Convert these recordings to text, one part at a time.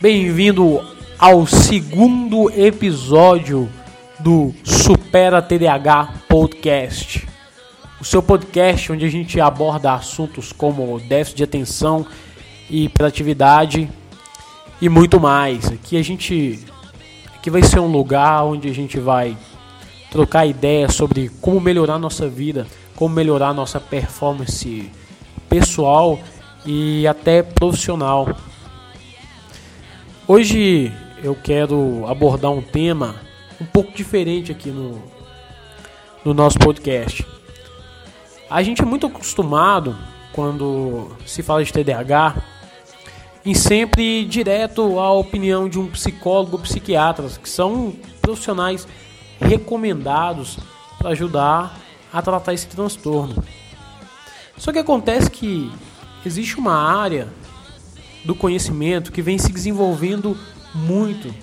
Bem-vindo ao segundo episódio do Supera TDAH Podcast. O seu podcast onde a gente aborda assuntos como déficit de atenção e hiperatividade e muito mais. Aqui a gente aqui vai ser um lugar onde a gente vai trocar ideias sobre como melhorar nossa vida, como melhorar nossa performance pessoal e até profissional. Hoje eu quero abordar um tema um pouco diferente aqui no, no nosso podcast. A gente é muito acostumado quando se fala de TDAH em sempre ir direto à opinião de um psicólogo ou psiquiatra, que são profissionais recomendados para ajudar a tratar esse transtorno. Só que acontece que existe uma área do conhecimento que vem se desenvolvendo muito,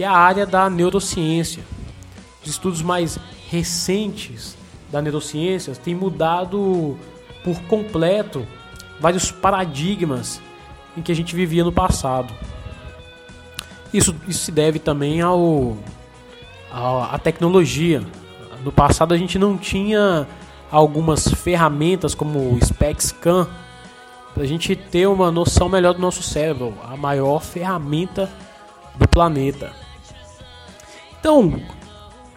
que é a área da neurociência. Os estudos mais recentes da neurociência têm mudado por completo vários paradigmas em que a gente vivia no passado. Isso, isso se deve também ao, à tecnologia. No passado a gente não tinha algumas ferramentas como o SPECSCAN para a gente ter uma noção melhor do nosso cérebro, a maior ferramenta do planeta. Então,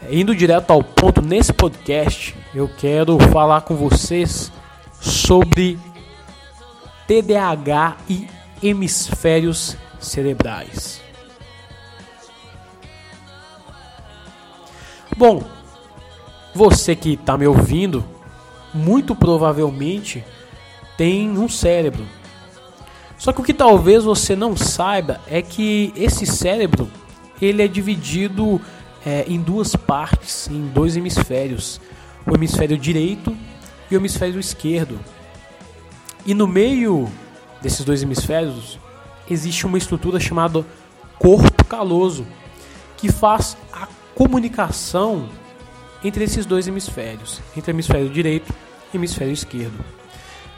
indo direto ao ponto nesse podcast, eu quero falar com vocês sobre TDAH e hemisférios cerebrais. Bom, você que está me ouvindo, muito provavelmente tem um cérebro. Só que o que talvez você não saiba é que esse cérebro ele é dividido é, em duas partes, em dois hemisférios, o hemisfério direito e o hemisfério esquerdo. E no meio desses dois hemisférios existe uma estrutura chamada corpo caloso, que faz a comunicação entre esses dois hemisférios, entre o hemisfério direito e o hemisfério esquerdo.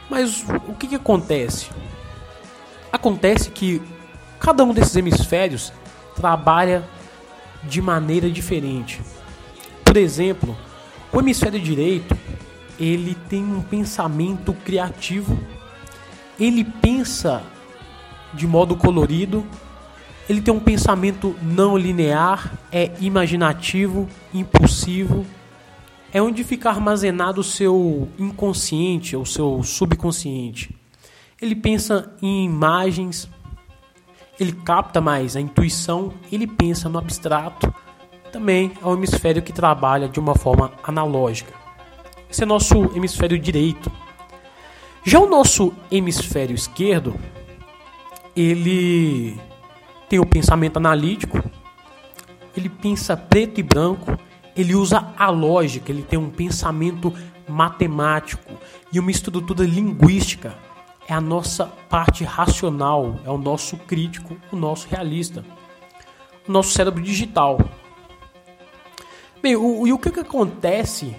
Mas o que, que acontece? Acontece que cada um desses hemisférios trabalha de maneira diferente. Por exemplo, o hemisfério direito ele tem um pensamento criativo, ele pensa de modo colorido, ele tem um pensamento não linear, é imaginativo, impulsivo, é onde fica armazenado o seu inconsciente, o seu subconsciente. Ele pensa em imagens, ele capta mais a intuição, ele pensa no abstrato. Também é um hemisfério que trabalha de uma forma analógica. Esse é nosso hemisfério direito. Já o nosso hemisfério esquerdo, ele tem o pensamento analítico, ele pensa preto e branco, ele usa a lógica, ele tem um pensamento matemático e uma estrutura linguística. É a nossa parte racional, é o nosso crítico, o nosso realista, o nosso cérebro digital. Bem, o, e o que, que acontece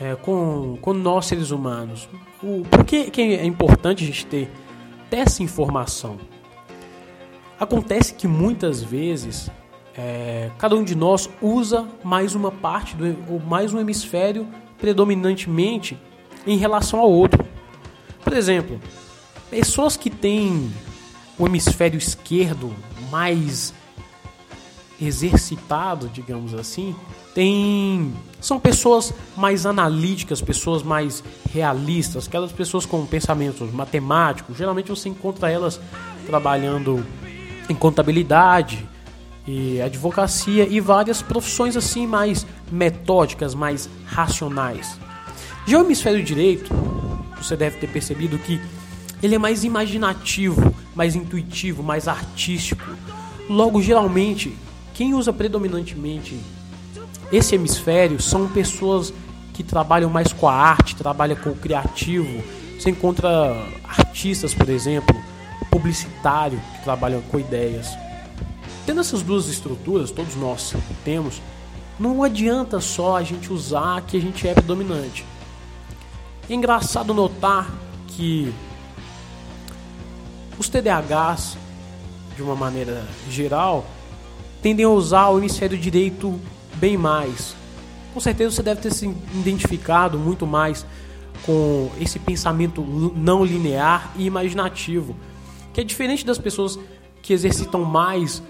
é, com, com nós seres humanos? O, por que, que é importante a gente ter essa informação? Acontece que muitas vezes é, cada um de nós usa mais uma parte do, ou mais um hemisfério predominantemente em relação ao outro. Por exemplo, pessoas que têm o hemisfério esquerdo mais exercitado, digamos assim, tem são pessoas mais analíticas, pessoas mais realistas, aquelas pessoas com pensamentos matemáticos. Geralmente você encontra elas trabalhando em contabilidade, e advocacia e várias profissões assim mais metódicas, mais racionais. Já o hemisfério direito, você deve ter percebido que ele é mais imaginativo, mais intuitivo, mais artístico. Logo, geralmente, quem usa predominantemente esse hemisfério são pessoas que trabalham mais com a arte, trabalham com o criativo. Você encontra artistas, por exemplo, publicitário que trabalham com ideias. Tendo essas duas estruturas, todos nós temos, não adianta só a gente usar que a gente é predominante. É engraçado notar que os TDAHs, de uma maneira geral, tendem a usar o hemisfério direito bem mais. Com certeza você deve ter se identificado muito mais com esse pensamento não linear e imaginativo, que é diferente das pessoas que exercitam mais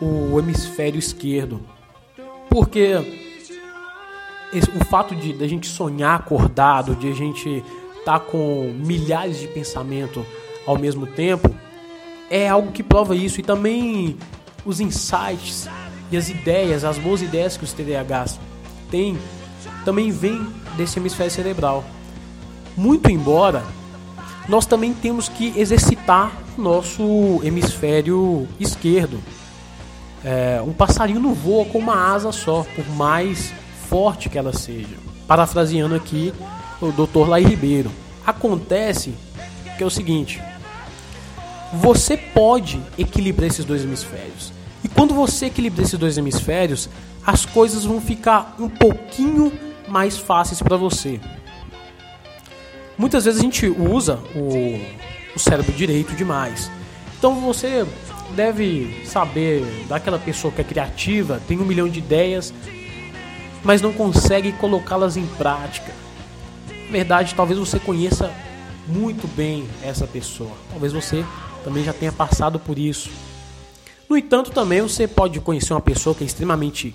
o hemisfério esquerdo. Porque o fato de a gente sonhar acordado, de a gente estar tá com milhares de pensamentos ao mesmo tempo, é algo que prova isso. E também os insights e as ideias, as boas ideias que os TDAHs têm, também vêm desse hemisfério cerebral. Muito embora nós também temos que exercitar nosso hemisfério esquerdo. É, um passarinho não voa com uma asa só, por mais forte que ela seja. Parafraseando aqui o Dr. Lai Ribeiro. Acontece que é o seguinte: você pode equilibrar esses dois hemisférios. E quando você equilibra esses dois hemisférios, as coisas vão ficar um pouquinho mais fáceis para você. Muitas vezes a gente usa o, o cérebro direito demais. Então você deve saber daquela pessoa que é criativa, tem um milhão de ideias, mas não consegue colocá-las em prática. Na verdade, talvez você conheça muito bem essa pessoa. Talvez você também já tenha passado por isso. No entanto, também você pode conhecer uma pessoa que é extremamente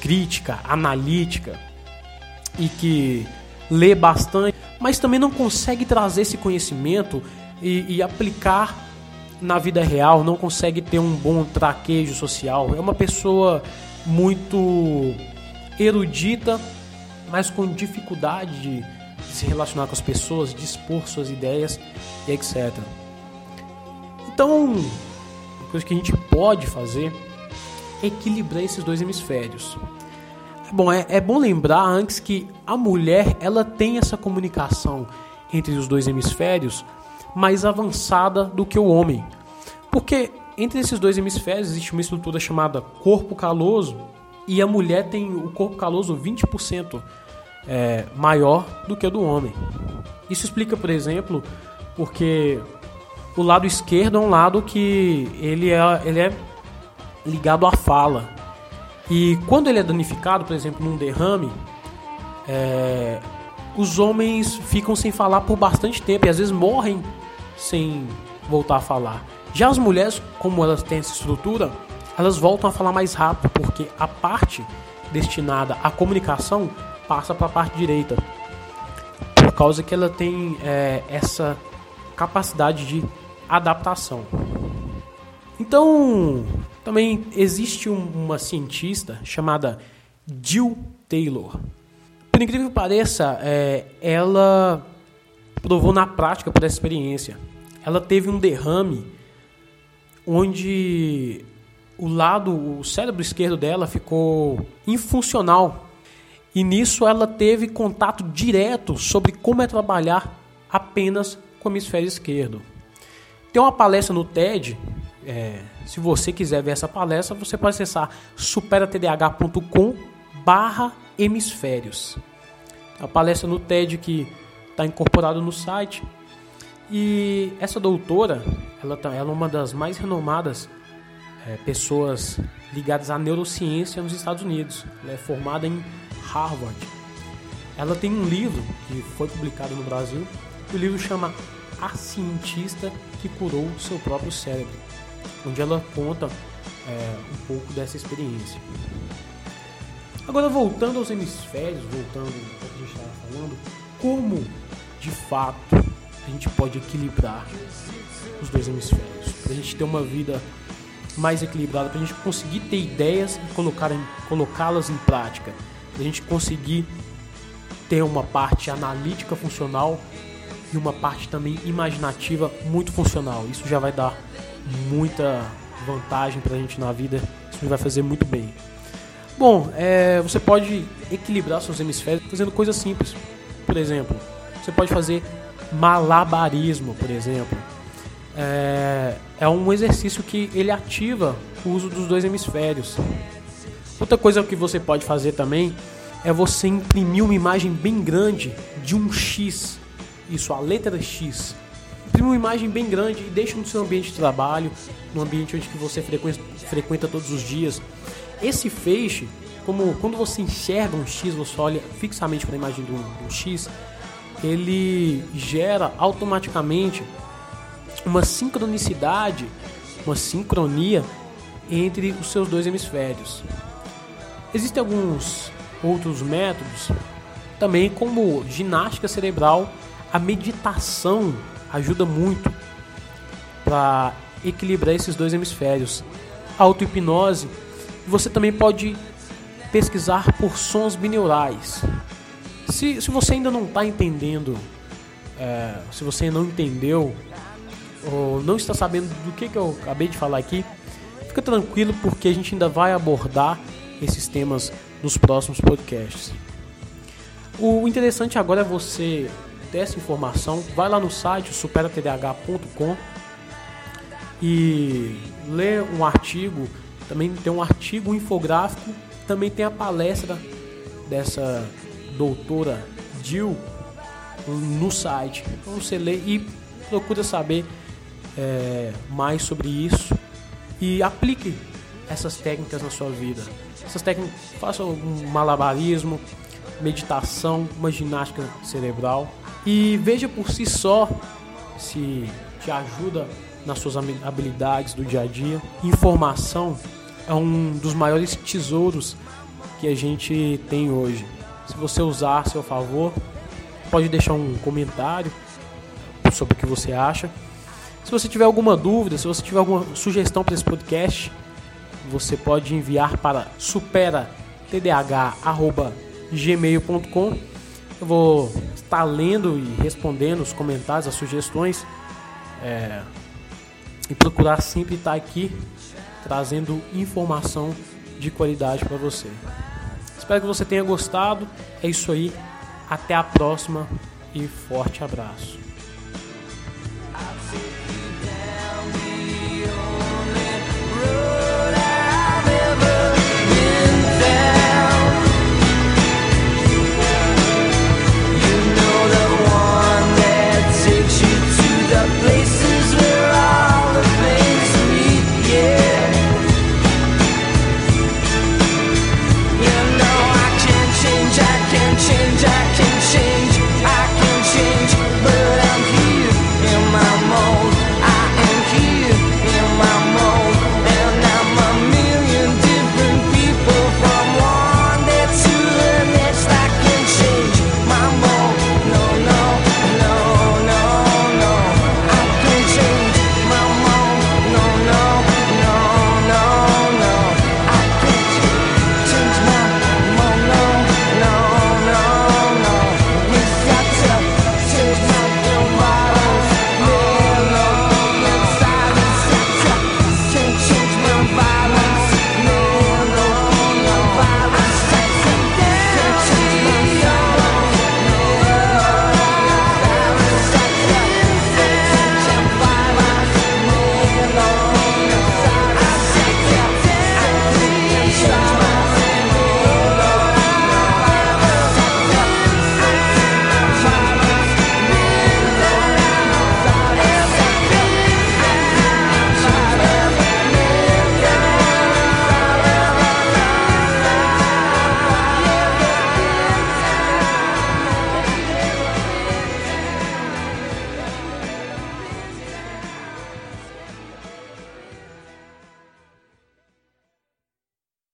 crítica, analítica e que lê bastante, mas também não consegue trazer esse conhecimento e, e aplicar na vida real, não consegue ter um bom traquejo social. É uma pessoa muito erudita, mas com dificuldade de se relacionar com as pessoas, de expor suas ideias e etc. Então, uma coisa que a gente pode fazer é equilibrar esses dois hemisférios. Bom, é, é bom lembrar antes que a mulher ela tem essa comunicação entre os dois hemisférios mais avançada do que o homem. Porque entre esses dois hemisférios existe uma estrutura chamada corpo caloso e a mulher tem o corpo caloso 20% é, maior do que o do homem. Isso explica, por exemplo, porque o lado esquerdo é um lado que ele é, ele é ligado à fala. E quando ele é danificado, por exemplo, num derrame, é, os homens ficam sem falar por bastante tempo e às vezes morrem sem voltar a falar. Já as mulheres, como elas têm essa estrutura, elas voltam a falar mais rápido, porque a parte destinada à comunicação passa para a parte direita. Por causa que ela tem é, essa capacidade de adaptação. Então, também existe um, uma cientista chamada Jill Taylor. Por incrível que pareça, é, ela provou na prática por essa experiência. Ela teve um derrame onde o lado, o cérebro esquerdo dela ficou infuncional. E nisso ela teve contato direto sobre como é trabalhar apenas com o hemisfério esquerdo. Tem uma palestra no TED. É, se você quiser ver essa palestra, você pode acessar superatdh.com barra hemisférios. A palestra no TED que está incorporada no site. E essa doutora, ela, tá, ela é uma das mais renomadas é, pessoas ligadas à neurociência nos Estados Unidos. Ela é formada em Harvard. Ela tem um livro que foi publicado no Brasil. O livro chama A Cientista que curou seu próprio cérebro, onde ela conta é, um pouco dessa experiência. Agora, voltando aos hemisférios, voltando ao que a gente estava falando, como de fato a gente pode equilibrar os dois hemisférios, para a gente ter uma vida mais equilibrada, para a gente conseguir ter ideias e colocá-las em prática, para a gente conseguir ter uma parte analítica funcional e uma parte também imaginativa muito funcional. Isso já vai dar muita vantagem pra gente na vida, isso vai fazer muito bem. Bom, é, você pode equilibrar seus hemisférios fazendo coisas simples. Por exemplo, você pode fazer malabarismo, por exemplo. É, é um exercício que ele ativa o uso dos dois hemisférios. Outra coisa que você pode fazer também é você imprimir uma imagem bem grande de um X. Isso, a letra X. Imprime uma imagem bem grande e deixa no seu ambiente de trabalho, no ambiente onde que você frequenta, frequenta todos os dias. Esse feixe, como quando você enxerga um X, você olha fixamente para a imagem do, do X, ele gera automaticamente uma sincronicidade, uma sincronia entre os seus dois hemisférios. Existem alguns outros métodos, também como ginástica cerebral, a meditação ajuda muito para equilibrar esses dois hemisférios. Auto-hipnose, você também pode pesquisar por sons bineurais. Se, se você ainda não está entendendo, é, se você não entendeu ou não está sabendo do que, que eu acabei de falar aqui, fica tranquilo porque a gente ainda vai abordar esses temas nos próximos podcasts. O interessante agora é você essa informação, vai lá no site superatdh.com e lê um artigo, também tem um artigo um infográfico, também tem a palestra dessa doutora Jill no site. Então você lê e procura saber é, mais sobre isso e aplique essas técnicas na sua vida. Essas técnicas, faça um malabarismo, meditação, uma ginástica cerebral e veja por si só se te ajuda nas suas habilidades do dia a dia. Informação é um dos maiores tesouros que a gente tem hoje. Se você usar a seu favor, pode deixar um comentário sobre o que você acha. Se você tiver alguma dúvida, se você tiver alguma sugestão para esse podcast, você pode enviar para superatdh@gmail.com. Eu vou estar lendo e respondendo os comentários, as sugestões é, e procurar sempre estar aqui trazendo informação de qualidade para você. Espero que você tenha gostado. É isso aí. Até a próxima e forte abraço.